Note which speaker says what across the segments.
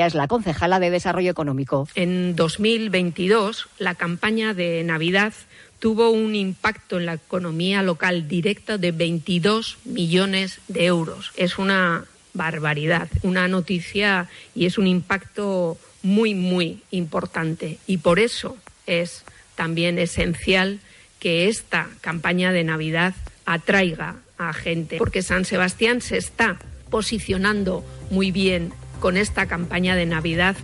Speaker 1: es la concejala de Desarrollo Económico.
Speaker 2: En 2022, la campaña de Navidad tuvo un impacto en la economía local directa de 22 millones de euros. Es una barbaridad, una noticia y es un impacto muy, muy importante. Y por eso es también esencial que esta campaña de Navidad atraiga a gente, porque San Sebastián se está posicionando muy bien con esta campaña de Navidad.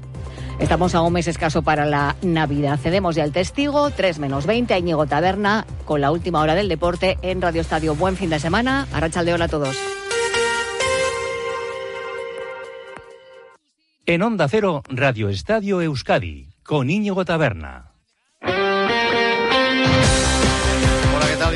Speaker 1: Estamos a un mes escaso para la Navidad. Cedemos ya el testigo, 3 menos 20, a Íñigo Taberna, con la última hora del deporte en Radio Estadio. Buen fin de semana. Arrachaldeón a todos.
Speaker 3: En Onda Cero, Radio Estadio Euskadi, con Íñigo Taberna.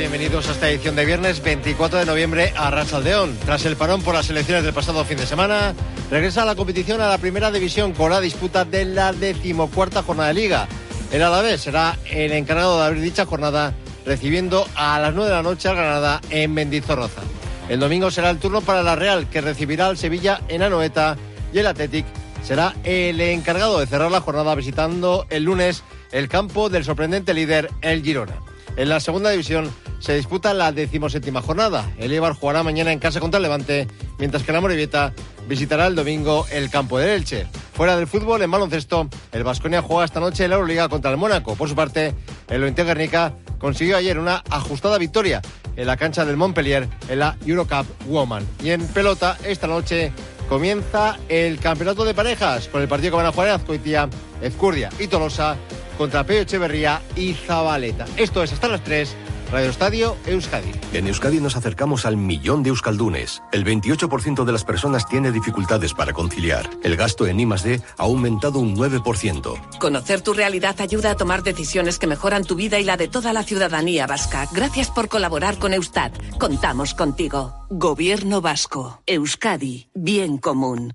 Speaker 4: Bienvenidos a esta edición de viernes 24 de noviembre a Rachaldeón. Tras el parón por las elecciones del pasado fin de semana, regresa la competición a la primera división con la disputa de la decimocuarta jornada de liga. El Alavés será el encargado de abrir dicha jornada recibiendo a las 9 de la noche al Granada en Mendizorroza. El domingo será el turno para la Real que recibirá al Sevilla en Anoeta y el Athletic será el encargado de cerrar la jornada visitando el lunes el campo del sorprendente líder el Girona. En la segunda división se disputa la decimoséptima jornada. El Eibar jugará mañana en casa contra el Levante, mientras que la Morevieta visitará el domingo el campo del Elche. Fuera del fútbol, en baloncesto, el Vasconia juega esta noche en la Euroliga contra el Mónaco. Por su parte, el Ointe Guernica consiguió ayer una ajustada victoria en la cancha del Montpellier en la Eurocup Woman. Y en pelota, esta noche comienza el campeonato de parejas con el partido que van a jugar en Azcoitia, Ezcurdia y Tolosa contra Peo Echeverría y Zabaleta. Esto es hasta las 3. Radio Estadio Euskadi.
Speaker 5: En Euskadi nos acercamos al millón de euskaldunes. El 28% de las personas tiene dificultades para conciliar. El gasto en I+D ha aumentado un 9%.
Speaker 6: Conocer tu realidad ayuda a tomar decisiones que mejoran tu vida y la de toda la ciudadanía vasca. Gracias por colaborar con Eustat. Contamos contigo. Gobierno vasco. Euskadi. Bien común.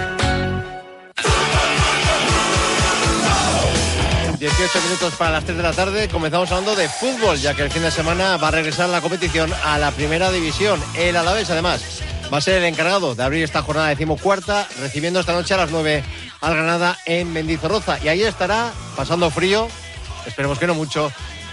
Speaker 4: 18 minutos para las 3 de la tarde. Comenzamos hablando de fútbol, ya que el fin de semana va a regresar la competición a la primera división. El Alavés, además, va a ser el encargado de abrir esta jornada decimocuarta, recibiendo esta noche a las 9 al Granada en Mendizorroza. Y ahí estará, pasando frío, esperemos que no mucho,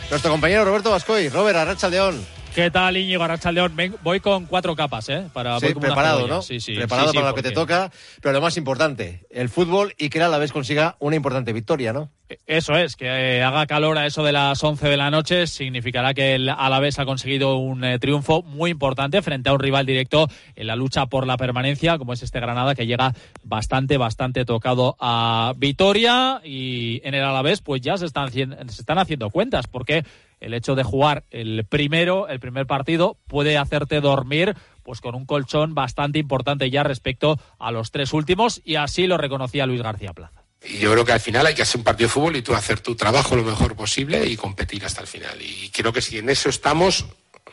Speaker 4: nuestro compañero Roberto Vascoy. Robert, Arracha León.
Speaker 7: ¿Qué tal, Íñigo Arrachaldeón? Voy con cuatro capas, ¿eh?
Speaker 4: Para, sí, preparado, ¿no?
Speaker 7: Sí, sí.
Speaker 4: Preparado para lo que te toca. Pero lo más importante, el fútbol y que a la vez consiga una importante victoria, ¿no?
Speaker 7: Eso es, que eh, haga calor a eso de las 11 de la noche significará que el Alavés ha conseguido un eh, triunfo muy importante frente a un rival directo en la lucha por la permanencia, como es este Granada, que llega bastante, bastante tocado a Vitoria y en el Alavés pues ya se están, se están haciendo cuentas, porque el hecho de jugar el primero, el primer partido, puede hacerte dormir pues con un colchón bastante importante ya respecto a los tres últimos y así lo reconocía Luis García Plaza.
Speaker 8: Y yo creo que al final hay que hacer un partido de fútbol y tú hacer tu trabajo lo mejor posible y competir hasta el final. Y creo que si en eso estamos,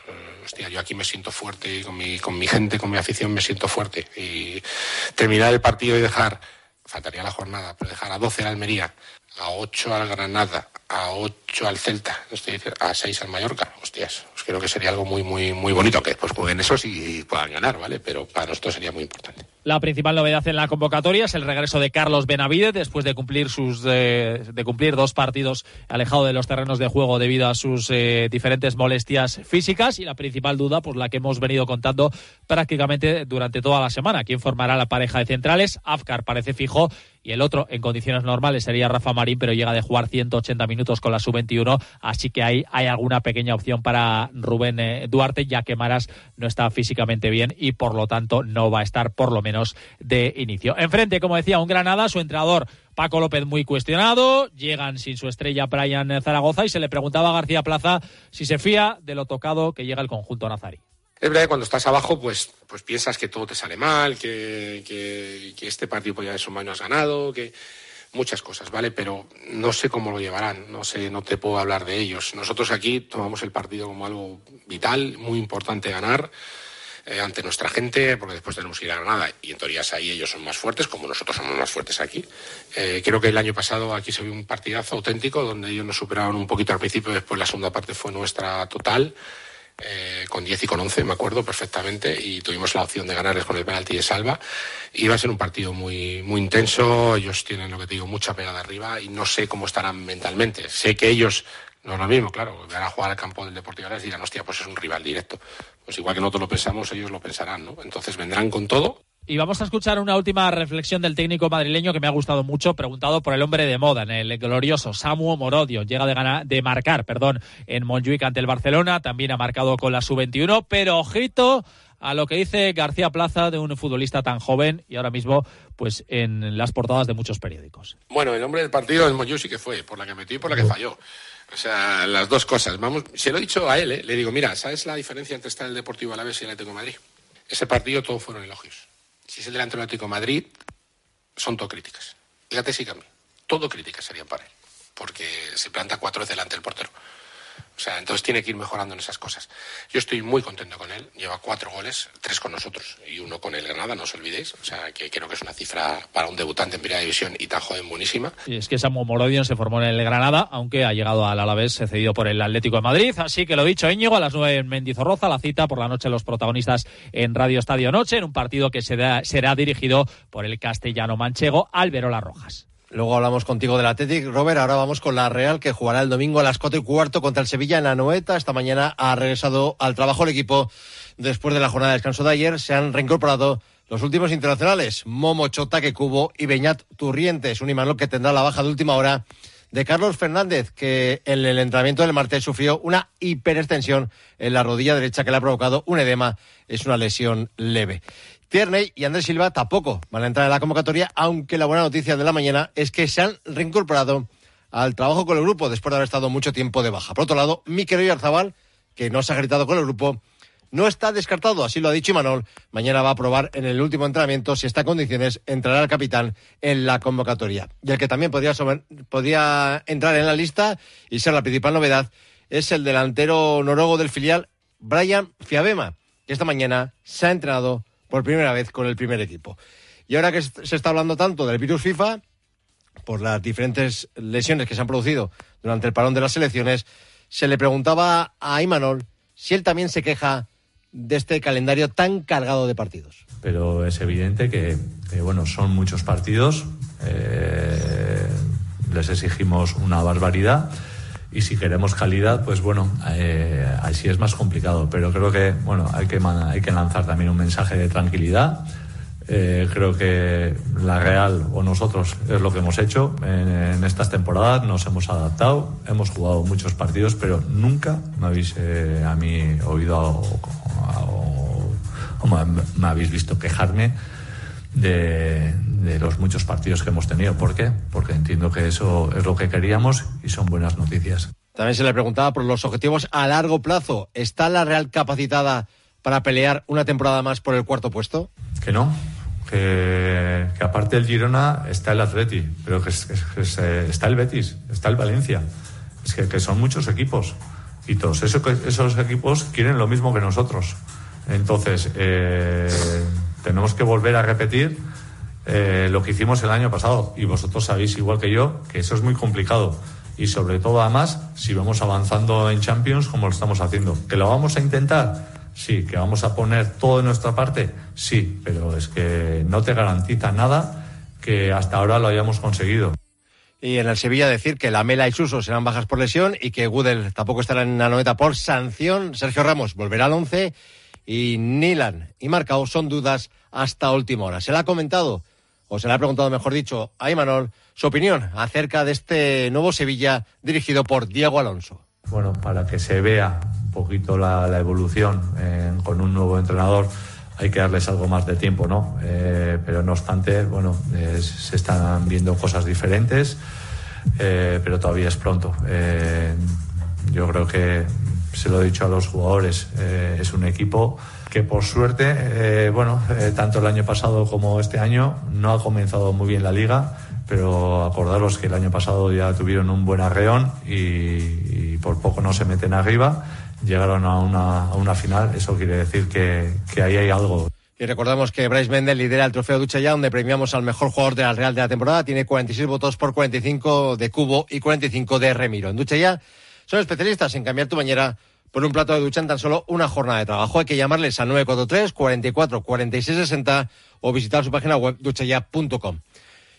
Speaker 8: eh, hostia, yo aquí me siento fuerte con mi, gente, con mi afición me siento fuerte. Y terminar el partido y dejar, faltaría la jornada, pero dejar a 12 la Almería, a 8 al Granada, a 8 al Celta, a 6 al Mallorca, hostias, pues creo que sería algo muy, muy, muy bonito que después jueguen esos y puedan ganar, ¿vale? Pero para nosotros sería muy importante.
Speaker 7: La principal novedad en la convocatoria es el regreso de Carlos Benavides después de cumplir sus de, de cumplir dos partidos alejado de los terrenos de juego debido a sus eh, diferentes molestias físicas y la principal duda, pues la que hemos venido contando prácticamente durante toda la semana. ¿Quién formará la pareja de centrales? Afkar parece fijo y el otro en condiciones normales sería Rafa Marín, pero llega de jugar 180 minutos con la sub-21, así que ahí hay alguna pequeña opción para Rubén eh, Duarte, ya que Maras no está físicamente bien y por lo tanto no va a estar por lo menos de inicio. Enfrente, como decía, un Granada, su entrenador Paco López muy cuestionado, llegan sin su estrella Brian Zaragoza y se le preguntaba a García Plaza si se fía de lo tocado que llega el conjunto nazarí.
Speaker 8: Es verdad cuando estás abajo, pues, pues piensas que todo te sale mal, que, que, que este partido podría haber sido has ganado, que muchas cosas, ¿vale? Pero no sé cómo lo llevarán, no sé, no te puedo hablar de ellos. Nosotros aquí tomamos el partido como algo vital, muy importante ganar. eh, ante nuestra gente, porque después tenemos que ir a Granada y en teoría ahí ellos son más fuertes, como nosotros somos más fuertes aquí. Eh, creo que el año pasado aquí se vio un partidazo auténtico donde ellos nos superaron un poquito al principio, después la segunda parte fue nuestra total. Eh, con 10 y con 11, me acuerdo perfectamente, y tuvimos la opción de ganarles con el penalti de salva. Iba a ser un partido muy, muy intenso, ellos tienen, lo que te digo, mucha pegada arriba y no sé cómo estarán mentalmente. Sé que ellos, no es lo mismo, claro, van a jugar al campo del Deportivo y dirán, hostia, pues es un rival directo. Pues igual que nosotros lo pensamos, ellos lo pensarán, ¿no? Entonces vendrán con todo
Speaker 7: y vamos a escuchar una última reflexión del técnico madrileño que me ha gustado mucho, preguntado por el hombre de moda, en el glorioso Samu Morodio. Llega de, ganar, de marcar perdón, en Montjuic ante el Barcelona, también ha marcado con la sub-21, pero ojito a lo que dice García Plaza de un futbolista tan joven y ahora mismo pues en las portadas de muchos periódicos.
Speaker 8: Bueno, el hombre del partido en Montjuic sí que fue, por la que metió y por la que falló. O sea, las dos cosas. Vamos, se lo he dicho a él, ¿eh? le digo, mira, ¿sabes la diferencia entre estar en el Deportivo Alavés y el Atlético de Madrid? Ese partido todos fueron elogios si es el delantero Atlético Madrid, son todo críticas. Fíjate si cambia. Todo críticas serían para él. Porque se planta cuatro veces delante del portero. O sea, entonces tiene que ir mejorando en esas cosas. Yo estoy muy contento con él. Lleva cuatro goles, tres con nosotros y uno con el Granada, no os olvidéis. O sea, que creo que es una cifra para un debutante en primera división y tan joven buenísima.
Speaker 7: Y es que Samu Morodion se formó en el Granada, aunque ha llegado al Alavés cedido por el Atlético de Madrid. Así que lo dicho, Íñigo, a las nueve en Mendizorroza, la cita por la noche los protagonistas en Radio Estadio Noche, en un partido que será, será dirigido por el castellano manchego Alberola Rojas.
Speaker 4: Luego hablamos contigo del Athletic, Robert. Ahora vamos con la Real, que jugará el domingo a las cuatro y cuarto contra el Sevilla en la Noeta. Esta mañana ha regresado al trabajo el equipo después de la jornada de descanso de ayer. Se han reincorporado los últimos internacionales, Momo Chota, que Cubo y Beñat Turrientes. Un Imanol que tendrá la baja de última hora de Carlos Fernández, que en el entrenamiento del martes sufrió una hiperextensión en la rodilla derecha que le ha provocado un edema. Es una lesión leve. Tierney y Andrés Silva tampoco van a entrar en la convocatoria, aunque la buena noticia de la mañana es que se han reincorporado al trabajo con el grupo después de haber estado mucho tiempo de baja. Por otro lado, Miquel Oyarzabal, que no se ha gritado con el grupo, no está descartado, así lo ha dicho Imanol. Mañana va a probar en el último entrenamiento si está en condiciones entrará el capitán en la convocatoria. Y el que también podría, podría entrar en la lista y ser la principal novedad es el delantero noruego del filial, Brian Fiabema, que esta mañana se ha entrenado por primera vez con el primer equipo. Y ahora que se está hablando tanto del virus FIFA, por las diferentes lesiones que se han producido durante el parón de las selecciones, se le preguntaba a Imanol si él también se queja de este calendario tan cargado de partidos.
Speaker 9: Pero es evidente que, bueno, son muchos partidos, eh, les exigimos una barbaridad y si queremos calidad, pues bueno, eh, así es más complicado. Pero creo que, bueno, hay que, hay que lanzar también un mensaje de tranquilidad. Eh, creo que la Real o nosotros es lo que hemos hecho en, estas temporadas, nos hemos adaptado, hemos jugado muchos partidos, pero nunca me habéis eh, a mí oído o, me habéis visto quejarme de, de los muchos partidos que hemos tenido. ¿Por qué? Porque entiendo que eso es lo que queríamos y son buenas noticias.
Speaker 4: También se le preguntaba por los objetivos a largo plazo. ¿Está la Real capacitada para pelear una temporada más por el cuarto puesto?
Speaker 9: Que no. Que, aparte del Girona está el Atleti, pero que, eh, está el Betis, está el Valencia. Es que, son muchos equipos y todos esos, esos equipos quieren lo mismo que nosotros. Entonces, eh, tenemos que volver a repetir eh, lo que hicimos el año pasado. Y vosotros sabéis, igual que yo, que eso es muy complicado. Y sobre todo, además, si vamos avanzando en Champions como lo estamos haciendo. ¿Que lo vamos a intentar? Sí. ¿Que vamos a poner todo de nuestra parte? Sí. Pero es que no te garantiza nada que hasta ahora lo hayamos conseguido.
Speaker 4: Y en el Sevilla decir que la Mela y Suso serán bajas por lesión y que Gudel tampoco estará en la noveta por sanción. Sergio Ramos volverá al once y Nilan y Marcao son dudas hasta última hora. Se le ha comentado o se le ha preguntado, mejor dicho, a Imanol su opinión acerca de este nuevo Sevilla dirigido por Diego Alonso.
Speaker 9: Bueno, para que se vea un poquito la, evolución eh, con un nuevo entrenador hay que darles algo más de tiempo, ¿no? Eh, pero no obstante, bueno, se están viendo cosas diferentes, eh, pero todavía es pronto. yo creo que se lo he dicho a los jugadores, es un equipo que por suerte, eh, bueno, eh, tanto el año pasado como este año no ha comenzado muy bien la liga, pero acordaros que el año pasado ya tuvieron un buen arreón y, por poco no se meten arriba. llegaron a una, a una final, eso quiere decir que, que ahí hay algo.
Speaker 4: Y recordamos que Bryce Mendel lidera el trofeo Ducha ya, donde premiamos al mejor jugador de la Real de la temporada. Tiene 46 votos por 45 de Cubo y 45 de Remiro. En Ducha ya son especialistas en cambiar tu bañera por un plato de ducha en tan solo una jornada de trabajo. Hay que llamarles al 943 44 46 60 o visitar su página web duchaya.com.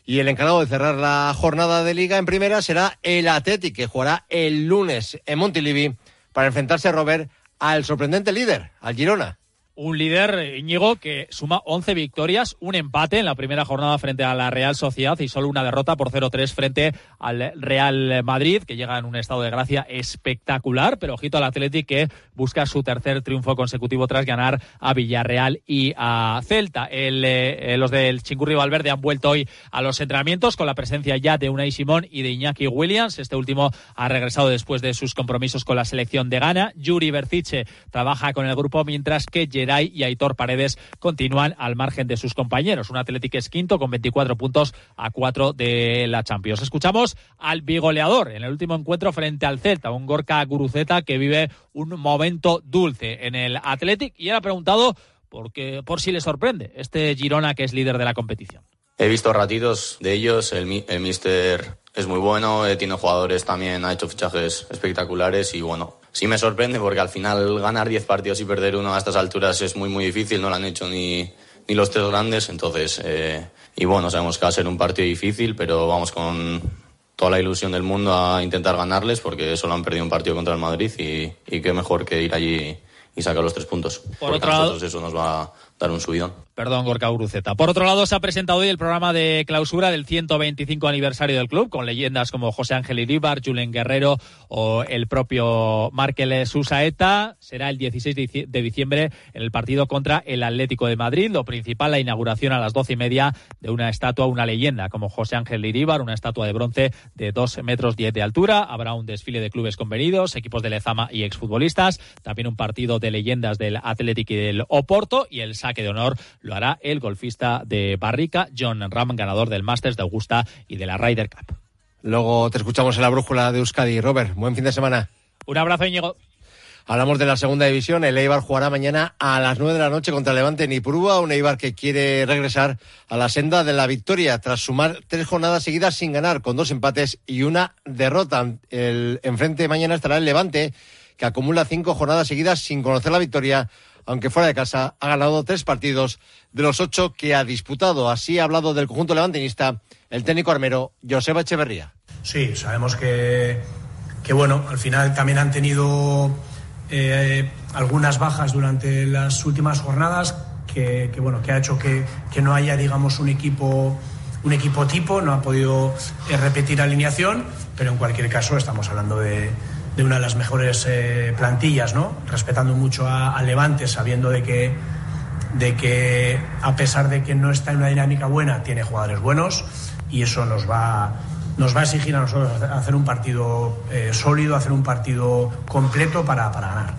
Speaker 4: Y el encargado de cerrar la jornada de liga en primera será el Athletic, que jugará el lunes en Montilivi para enfrentarse a Robert al sorprendente líder, al Girona
Speaker 7: un líder, Íñigo, que suma 11 victorias, un empate en la primera jornada frente a la Real Sociedad y solo una derrota por 0-3 frente al Real Madrid, que llega en un estado de gracia espectacular, pero ojito al Athletic que busca su tercer triunfo consecutivo tras ganar a Villarreal y a Celta. El, eh, los del Chingurri Valverde han vuelto hoy a los entrenamientos con la presencia ya de Unai Simón y de Iñaki Williams. Este último ha regresado después de sus compromisos con la selección de Ghana. Yuri Berciche trabaja con el grupo mientras que y Aitor Paredes continúan al margen de sus compañeros. Un Atlético es quinto con 24 puntos a 4 de la Champions. Escuchamos al bigoleador en el último encuentro frente al Celta, un Gorka Guruceta que vive un momento dulce en el Athletic y él ha preguntado por, por si le sorprende este Girona que es líder de la competición.
Speaker 10: He visto ratitos de ellos, el, el míster es muy bueno, eh, tiene jugadores también, ha hecho fichajes espectaculares y bueno, sí me sorprende porque al final ganar 10 partidos y perder uno a estas alturas es muy muy difícil, no lo han hecho ni, ni los tres grandes, entonces, eh, y bueno, sabemos que va a ser un partido difícil, pero vamos con toda la ilusión del mundo a intentar ganarles porque solo han perdido un partido contra el Madrid y, y qué mejor que ir allí y sacar los tres puntos.
Speaker 7: Por otro lado,
Speaker 10: eso nos va a dar un subidón.
Speaker 7: Perdón, Gorka Uruceta. Por otro lado, se ha presentado hoy el programa de clausura del 125 aniversario del club, con leyendas como José Ángel Iríbar, Julen Guerrero o el propio Márquez Susaeta. Será el 16 de diciembre en el partido contra el Atlético de Madrid. Lo principal, la inauguración a las doce y media de una estatua, una leyenda como José Ángel Iríbar, una estatua de bronce de 2 metros 10 de altura. Habrá un desfile de clubes convenidos, equipos de Lezama y exfutbolistas. También un partido de leyendas del Atlético y del Oporto y el saque de honor lo hará el golfista de Barrica, John Ram, ganador del Masters de Augusta y de la Ryder Cup.
Speaker 4: Luego te escuchamos en la brújula de Euskadi. Robert, buen fin de semana.
Speaker 7: Un abrazo, Íñigo.
Speaker 4: Hablamos de la segunda división. El Eibar jugará mañana a las nueve de la noche contra el Levante en Ipurúa. Un Eibar que quiere regresar a la senda de la victoria tras sumar tres jornadas seguidas sin ganar, con dos empates y una derrota. El enfrente mañana estará el Levante, que acumula cinco jornadas seguidas sin conocer la victoria aunque fuera de casa, ha ganado tres partidos de los ocho que ha disputado. Así ha hablado del conjunto levantinista el técnico armero Joseba Echeverría.
Speaker 11: Sí, sabemos que, que bueno, al final también han tenido eh, algunas bajas durante las últimas jornadas que, bueno, que ha hecho que, que, no haya, digamos, un equipo, un equipo tipo, no ha podido eh, repetir alineación, pero en cualquier caso estamos hablando de de una de las mejores eh, plantillas, ¿no? Respetando mucho a, Levante, sabiendo de que, de que a pesar de que no está en una dinámica buena, tiene jugadores buenos y eso nos va, nos va a exigir a nosotros hacer un partido eh, sólido, hacer un partido completo para, para ganar.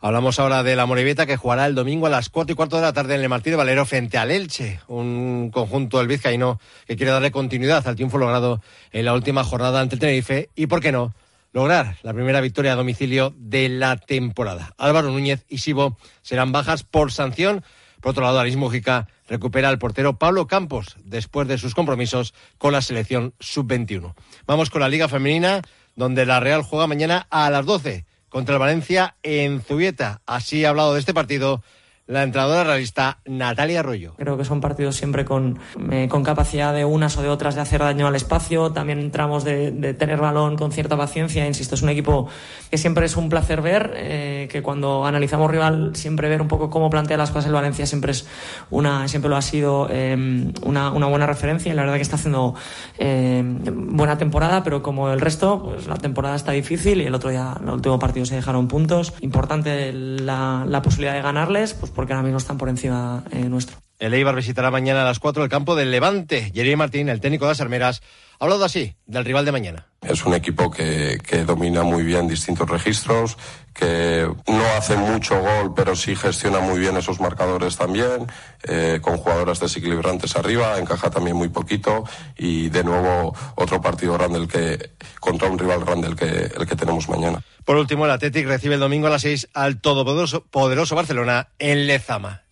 Speaker 4: Hablamos ahora de la Moribeta que jugará el domingo a las cuatro y cuarto de la tarde en el Martín de Valero frente al Elche, un conjunto del Vizcaíno que quiere darle continuidad al triunfo logrado en la última jornada ante el Tenerife y, ¿por qué no?, lograr la primera victoria a domicilio de la temporada. Álvaro Núñez y Sibo serán bajas por sanción. Por otro lado, Aris Mujica recupera al portero Pablo Campos después de sus compromisos con la selección sub-21. Vamos con la Liga Femenina, donde la Real juega mañana a las 12 contra el Valencia en Zubieta. Así ha hablado de este partido la entrenadora realista Natalia Arroyo.
Speaker 12: Creo que son partidos siempre con, eh, con capacidad de unas o de otras de hacer daño al espacio. También entramos de, tener balón con cierta paciencia. Insisto, es un equipo que siempre es un placer ver, eh, que cuando analizamos rival siempre ver un poco cómo plantea las cosas el Valencia siempre es una, siempre lo ha sido eh, una, una, buena referencia y la verdad que está haciendo buena temporada, pero como el resto, pues la temporada está difícil y el otro día, el último partido se dejaron puntos. Importante la, la posibilidad de ganarles, pues porque ahora mismo están por encima eh, nuestro.
Speaker 4: El Eibar visitará mañana a las 4 el campo del Levante. Jeremy Martín, el técnico de las Armeras, ha hablado así del rival de mañana.
Speaker 13: Es un equipo que, que, domina muy bien distintos registros, que no hace mucho gol, pero sí gestiona muy bien esos marcadores también, eh, con jugadoras desequilibrantes arriba, encaja también muy poquito y de nuevo otro partido grande el que, contra un rival grande el que, el que tenemos mañana.
Speaker 4: Por último, el Athletic recibe el domingo a las 6 al todopoderoso poderoso Barcelona en Lezama.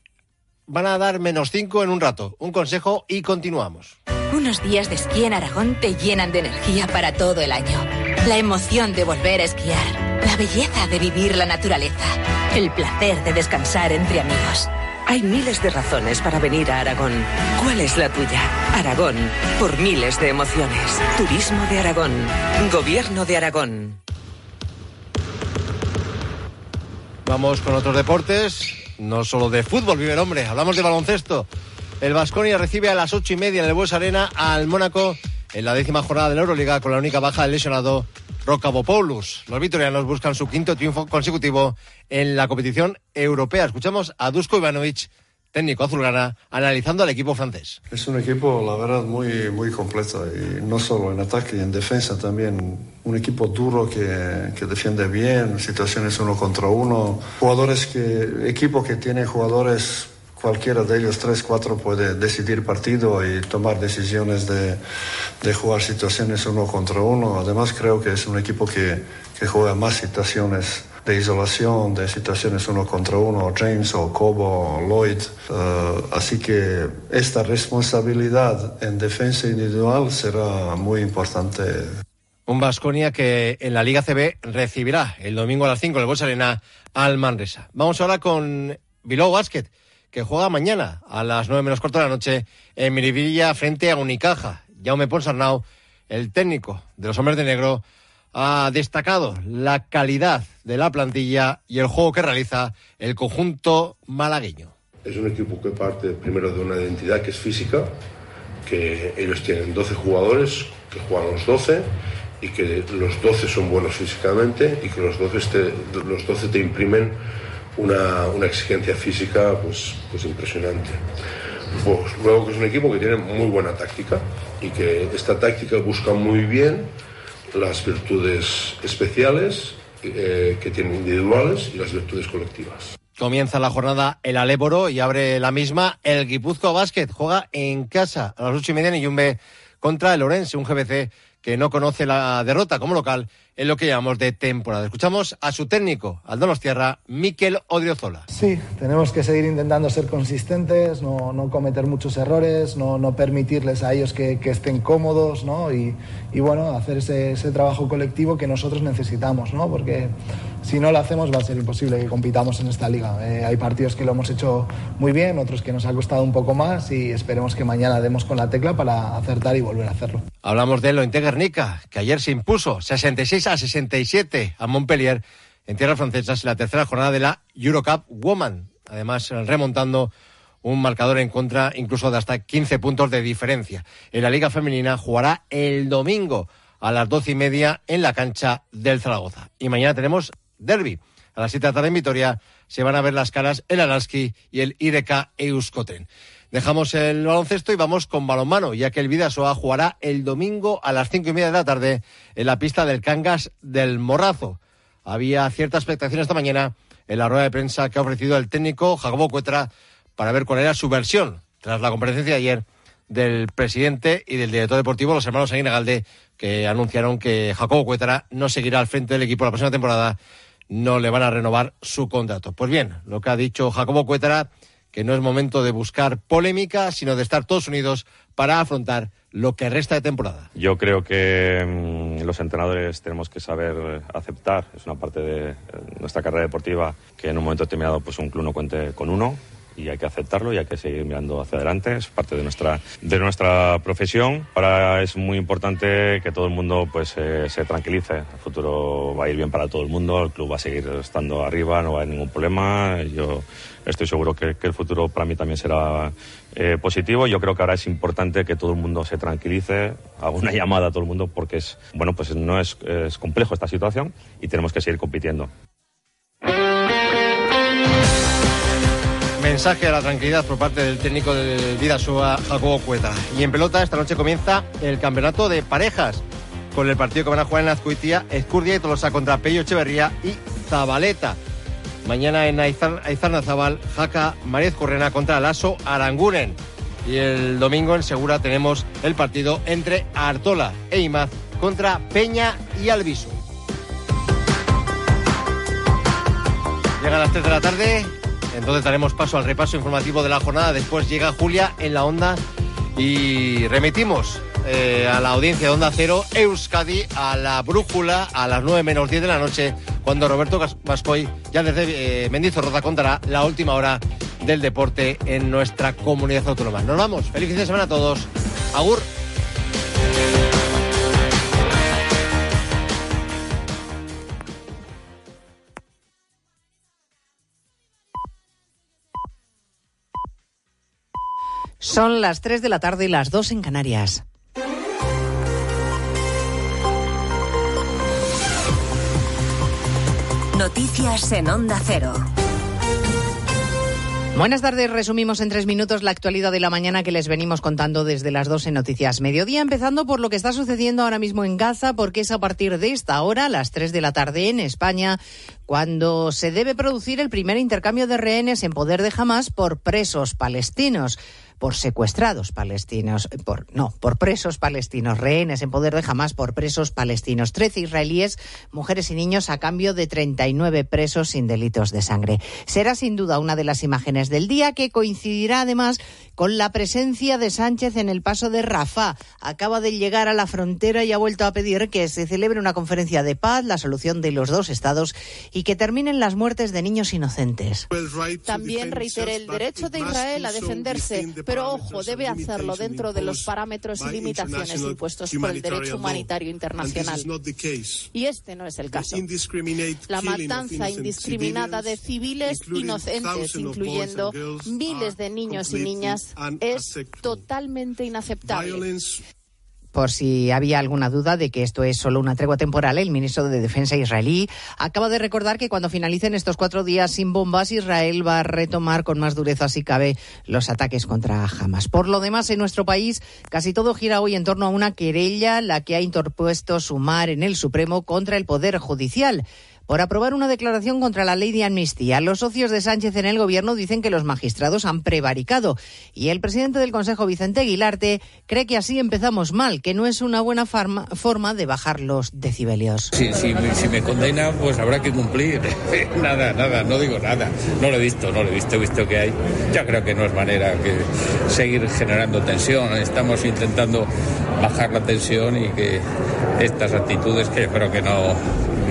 Speaker 4: Van a dar menos 5 en un rato. Un consejo y continuamos.
Speaker 14: Unos días de esquí en Aragón te llenan de energía para todo el año. La emoción de volver a esquiar, la belleza de vivir la naturaleza, el placer de descansar entre amigos.
Speaker 15: Hay miles de razones para venir a Aragón. ¿Cuál es la tuya? Aragón, por miles de emociones. Turismo de Aragón. Gobierno de Aragón.
Speaker 4: Vamos con otros deportes. No solo de fútbol vive el hombre, hablamos de baloncesto. El Vasconia recibe a las ocho y media en el Bues Arena al Mónaco en la décima jornada de la Euroliga con la única baja del lesionado Rocabopoulos. Los vitorianos buscan su quinto triunfo consecutivo en la competición europea. Escuchamos a Dusko Ivanovic, técnico azulgrana, analizando al equipo francés.
Speaker 16: Es un equipo, la verdad, muy, muy completo, y no solo en ataque y en defensa también. Un equipo duro que, que defiende bien, situaciones uno contra uno, jugadores que, equipo que tiene jugadores cualquiera de ellos, tres, cuatro, puede decidir partido y tomar decisiones de, de, jugar situaciones uno contra uno. Además, creo que es un equipo que, que juega más situaciones de isolación, de situaciones uno contra uno, James o Cobo o Lloyd. Uh, así que esta responsabilidad en defensa individual será muy importante.
Speaker 4: Un Vasconia que en la Liga CB recibirá el domingo a las 5 en el Bolsa Arena al Manresa. Vamos ahora con Bilbao Basket que juega mañana a las 9 menos cuarto de la noche en Miribilla frente a Unicaja. Jaume Ponsarnau, el técnico de los hombres de negro, ha destacado la calidad de la plantilla y el juego que realiza el conjunto malagueño.
Speaker 17: Es un equipo que parte primero de una identidad que es física, que ellos tienen 12 jugadores, que juegan los 12 y que los 12 son buenos físicamente y que los 12 te, los 12 te imprimen una, una exigencia física pues, pues impresionante. Pues, luego que es un equipo que tiene muy buena táctica y que esta táctica busca muy bien las virtudes especiales eh, que tienen individuales y las virtudes colectivas.
Speaker 4: Comienza la jornada el Aléboro y abre la misma el Guipuzcoa Basket. Juega en casa a las ocho y media en Yumbe contra el Orense, un GBC que no conoce la derrota como local en lo que llamamos de temporada. Escuchamos a su técnico, al Donostierra, Miquel Odriozola.
Speaker 18: Sí, tenemos que seguir intentando ser consistentes, no, no cometer muchos errores, no, no permitirles a ellos que, que estén cómodos ¿no? y, y, bueno, hacer ese, ese, trabajo colectivo que nosotros necesitamos, ¿no? porque si no lo hacemos va a ser imposible que compitamos en esta liga. Eh, hay partidos que lo hemos hecho muy bien, otros que nos ha costado un poco más y esperemos que mañana demos con la tecla para acertar y volver a hacerlo.
Speaker 4: Hablamos de lo Guernica, que ayer se impuso 66 a 67 a Montpellier en tierras francesas en la tercera jornada de la Eurocup Woman. Además, remontando un marcador en contra incluso de hasta 15 puntos de diferencia. En la Liga Femenina jugará el domingo a las doce y media en la cancha del Zaragoza. Y mañana tenemos derby. A las siete de la tarde en Vitoria se van a ver las caras el Araski y el IDK Euskotren. Dejamos el baloncesto y vamos con balonmano, ya que el Vidasoa jugará el domingo a las cinco y media de la tarde en la pista del Cangas del Morrazo. Había cierta expectación esta mañana en la rueda de prensa que ha ofrecido el técnico Jacobo Cuetra para ver cuál era su versión tras la comparecencia de ayer del presidente y del director deportivo, los hermanos Aguina Galde, que anunciaron que Jacobo Cuetra no seguirá al frente del equipo la próxima temporada, no le van a renovar su contrato. Pues bien, lo que ha dicho Jacobo Cuetra que no es momento de buscar polémica, sino de estar todos unidos para afrontar lo que resta de temporada.
Speaker 19: Yo creo que mmm, los entrenadores tenemos que saber aceptar, es una parte de nuestra carrera deportiva, que en un momento determinado pues un club no cuente con uno, y hay que aceptarlo y hay que seguir mirando hacia adelante. Es parte de nuestra, de nuestra profesión. Ahora es muy importante que todo el mundo pues, eh, se tranquilice. El futuro va a ir bien para todo el mundo, el club va a seguir estando arriba, no va a haber ningún problema. Yo estoy seguro que, el futuro para mí también será eh, positivo. Yo creo que ahora es importante que todo el mundo se tranquilice, hago una llamada a todo el mundo porque es, bueno, pues no es complejo esta situación y tenemos que seguir compitiendo.
Speaker 4: Mensaje a la tranquilidad por parte del técnico de Vidasoa, Jacobo Cueta. Y en pelota, esta noche comienza el campeonato de parejas, con el partido que van a jugar en Azcuitia, Escurdia y Tolosa contra Pello Echeverría y Zabaleta. Mañana en Aizarna Zabal, Jaca, Mariez Correna contra Lasso Aranguren. Y el domingo en Segura tenemos el partido entre Artola e Imaz contra Peña y Alviso. Llega a las 3 de la tarde, entonces daremos paso al repaso informativo de la jornada. Después llega Julia en la onda y remitimos eh, a la audiencia de Onda Cero Euskadi a la brújula a las 9 menos 10 de la noche, cuando Roberto Vascoy ya desde eh, Mendizorroza contará la última hora del deporte en nuestra comunidad autónoma. Nos vamos. Feliz fin de semana a todos. Agur.
Speaker 20: Son las 3 de la tarde y las 2 en Canarias.
Speaker 21: Noticias en Onda Cero.
Speaker 20: Buenas tardes, resumimos en tres minutos la actualidad de la mañana que les venimos contando desde las 12 Noticias Mediodía, empezando por lo que está sucediendo ahora mismo en Gaza, porque es a partir de esta hora, las 3 de la tarde en España, cuando se debe producir el primer intercambio de rehenes en poder de Hamas por presos palestinos por secuestrados palestinos, por, no, por presos palestinos, rehenes en poder de Hamas por presos palestinos. Trece israelíes, mujeres y niños a cambio de 39 presos sin delitos de sangre. Será sin duda una de las imágenes del día que coincidirá además con la presencia de Sánchez en el paso de Rafah. Acaba de llegar a la frontera y ha vuelto a pedir que se celebre una conferencia de paz, la solución de los dos estados y que terminen las muertes de niños inocentes.
Speaker 22: También reitere el derecho de Israel a defenderse, ojo, debe hacerlo dentro de los parámetros y limitaciones impuestos por el derecho humanitario internacional. Y este no es el caso. La matanza indiscriminada de civiles inocentes, incluyendo miles de niños y niñas, es totalmente inaceptable.
Speaker 20: Por si había alguna duda de que esto es solo una tregua temporal, el ministro de Defensa israelí acaba de recordar que cuando finalicen estos cuatro días sin bombas, Israel va a retomar con más dureza, si cabe, los ataques contra Hamas. Por lo demás, en nuestro país, casi todo gira hoy en torno a una querella, la que ha interpuesto Sumar en el Supremo contra el Poder Judicial por aprobar una declaración contra la ley de amnistía. Los socios de Sánchez en el gobierno dicen que los magistrados han prevaricado y el presidente del Consejo, Vicente Aguilarte, cree que así empezamos mal, que no es una buena forma de bajar los decibelios.
Speaker 23: Sí, sí, si me condena, pues habrá que cumplir. nada, nada, no digo nada. No lo he visto, no lo he visto, he visto que hay. Ya creo que no es manera que seguir generando tensión. Estamos intentando bajar la tensión y que estas actitudes que yo creo que no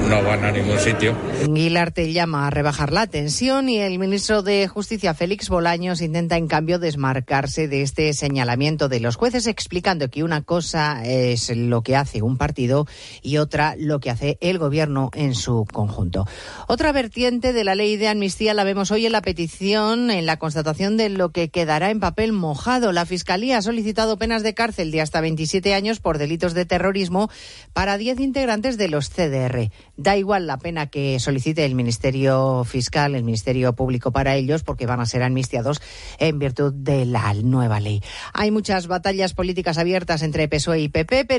Speaker 23: no van a ningún sitio.
Speaker 20: Guilarte llama a rebajar la tensión y el ministro de Justicia, Félix Bolaños, intenta en cambio desmarcarse de este señalamiento de los jueces, explicando que una cosa es lo que hace un partido y otra lo que hace el gobierno en su conjunto. Otra vertiente de la ley de amnistía la vemos hoy en la petición, en la constatación de lo que quedará en papel mojado. La Fiscalía ha solicitado penas de cárcel de hasta 27 años por delitos de terrorismo para 10 integrantes de los CDR. Da igual la pena que solicite el Ministerio Fiscal, el Ministerio Público para ellos, porque van a ser amnistiados en virtud de la nueva ley. Hay muchas batallas políticas abiertas entre PSOE y PP, pero